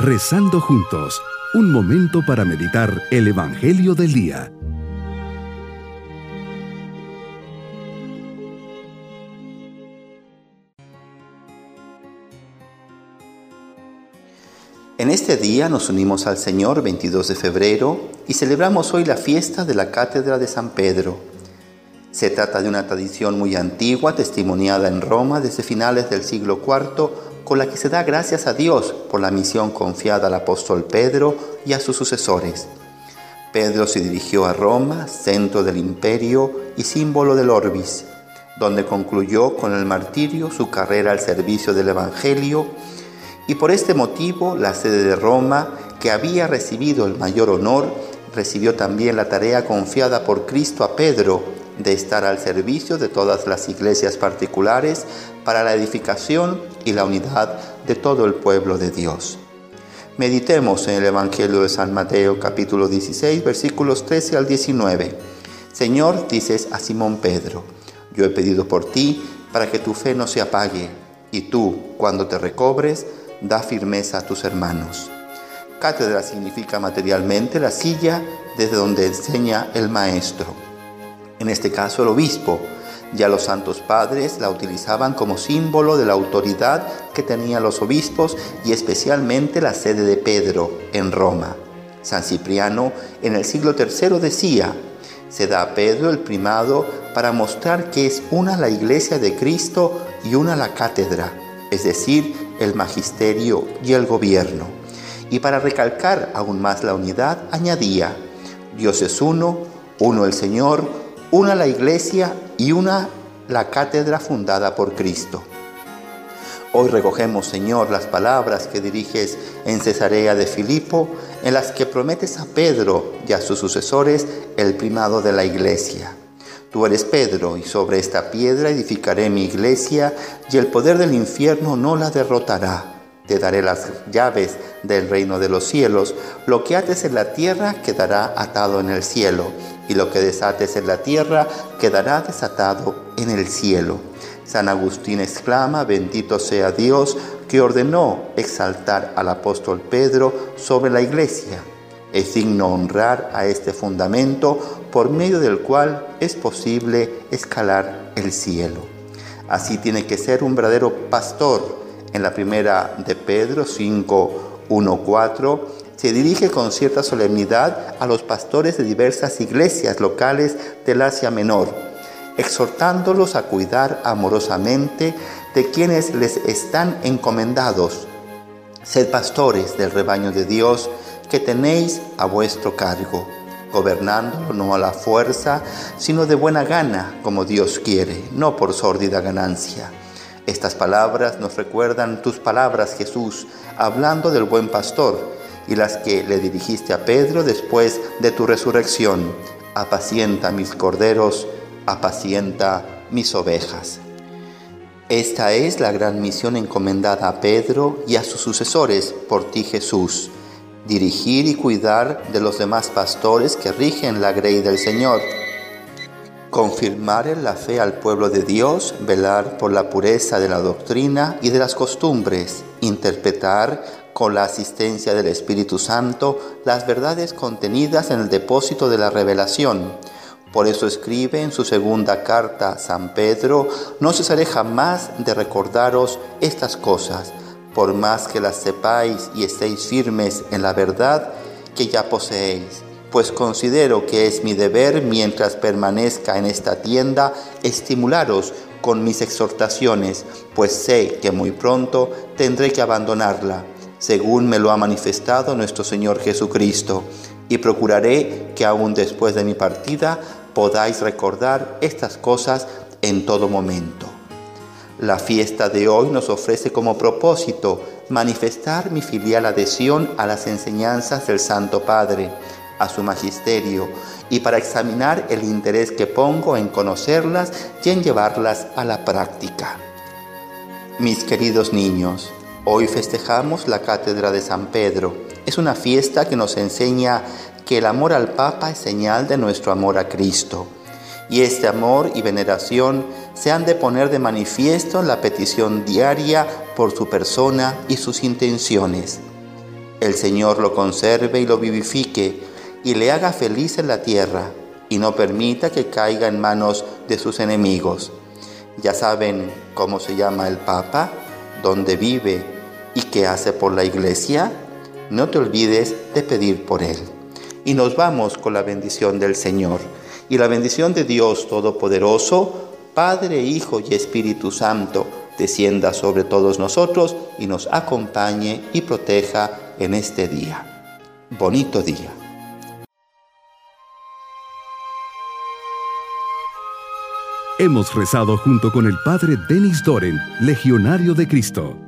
Rezando juntos, un momento para meditar el Evangelio del Día. En este día nos unimos al Señor 22 de febrero y celebramos hoy la fiesta de la Cátedra de San Pedro. Se trata de una tradición muy antigua, testimoniada en Roma desde finales del siglo IV con la que se da gracias a Dios por la misión confiada al apóstol Pedro y a sus sucesores. Pedro se dirigió a Roma, centro del imperio y símbolo del Orbis, donde concluyó con el martirio su carrera al servicio del Evangelio y por este motivo la sede de Roma, que había recibido el mayor honor, recibió también la tarea confiada por Cristo a Pedro de estar al servicio de todas las iglesias particulares para la edificación y la unidad de todo el pueblo de Dios. Meditemos en el Evangelio de San Mateo capítulo 16 versículos 13 al 19. Señor, dices a Simón Pedro, yo he pedido por ti para que tu fe no se apague, y tú, cuando te recobres, da firmeza a tus hermanos. Cátedra significa materialmente la silla desde donde enseña el maestro en este caso el obispo. Ya los santos padres la utilizaban como símbolo de la autoridad que tenían los obispos y especialmente la sede de Pedro en Roma. San Cipriano en el siglo III decía, se da a Pedro el primado para mostrar que es una la iglesia de Cristo y una la cátedra, es decir, el magisterio y el gobierno. Y para recalcar aún más la unidad, añadía, Dios es uno, uno el Señor, una la iglesia y una la cátedra fundada por Cristo. Hoy recogemos, Señor, las palabras que diriges en Cesarea de Filipo, en las que prometes a Pedro y a sus sucesores el primado de la iglesia. Tú eres Pedro, y sobre esta piedra edificaré mi iglesia, y el poder del infierno no la derrotará. Te daré las llaves del reino de los cielos. Lo que ates en la tierra quedará atado en el cielo y lo que desates en la tierra quedará desatado en el cielo. San Agustín exclama, bendito sea Dios que ordenó exaltar al apóstol Pedro sobre la iglesia. Es digno honrar a este fundamento por medio del cual es posible escalar el cielo. Así tiene que ser un verdadero pastor. En la primera de Pedro 5, 1, 4 se dirige con cierta solemnidad a los pastores de diversas iglesias locales del Asia Menor, exhortándolos a cuidar amorosamente de quienes les están encomendados. Sed pastores del rebaño de Dios que tenéis a vuestro cargo, gobernándolo no a la fuerza, sino de buena gana, como Dios quiere, no por sórdida ganancia. Estas palabras nos recuerdan tus palabras, Jesús, hablando del buen pastor y las que le dirigiste a Pedro después de tu resurrección. Apacienta mis corderos, apacienta mis ovejas. Esta es la gran misión encomendada a Pedro y a sus sucesores por ti Jesús, dirigir y cuidar de los demás pastores que rigen la grey del Señor, confirmar en la fe al pueblo de Dios, velar por la pureza de la doctrina y de las costumbres, interpretar con la asistencia del Espíritu Santo, las verdades contenidas en el depósito de la revelación. Por eso escribe en su segunda carta San Pedro, no cesaré jamás de recordaros estas cosas, por más que las sepáis y estéis firmes en la verdad que ya poseéis, pues considero que es mi deber mientras permanezca en esta tienda estimularos con mis exhortaciones, pues sé que muy pronto tendré que abandonarla según me lo ha manifestado nuestro Señor Jesucristo, y procuraré que aún después de mi partida podáis recordar estas cosas en todo momento. La fiesta de hoy nos ofrece como propósito manifestar mi filial adhesión a las enseñanzas del Santo Padre, a su magisterio, y para examinar el interés que pongo en conocerlas y en llevarlas a la práctica. Mis queridos niños, Hoy festejamos la Cátedra de San Pedro. Es una fiesta que nos enseña que el amor al Papa es señal de nuestro amor a Cristo. Y este amor y veneración se han de poner de manifiesto en la petición diaria por su persona y sus intenciones. El Señor lo conserve y lo vivifique y le haga feliz en la tierra y no permita que caiga en manos de sus enemigos. Ya saben cómo se llama el Papa, dónde vive y qué hace por la iglesia. No te olvides de pedir por él. Y nos vamos con la bendición del Señor. Y la bendición de Dios Todopoderoso, Padre, Hijo y Espíritu Santo, descienda sobre todos nosotros y nos acompañe y proteja en este día. Bonito día. Hemos rezado junto con el Padre Denis Doren, Legionario de Cristo.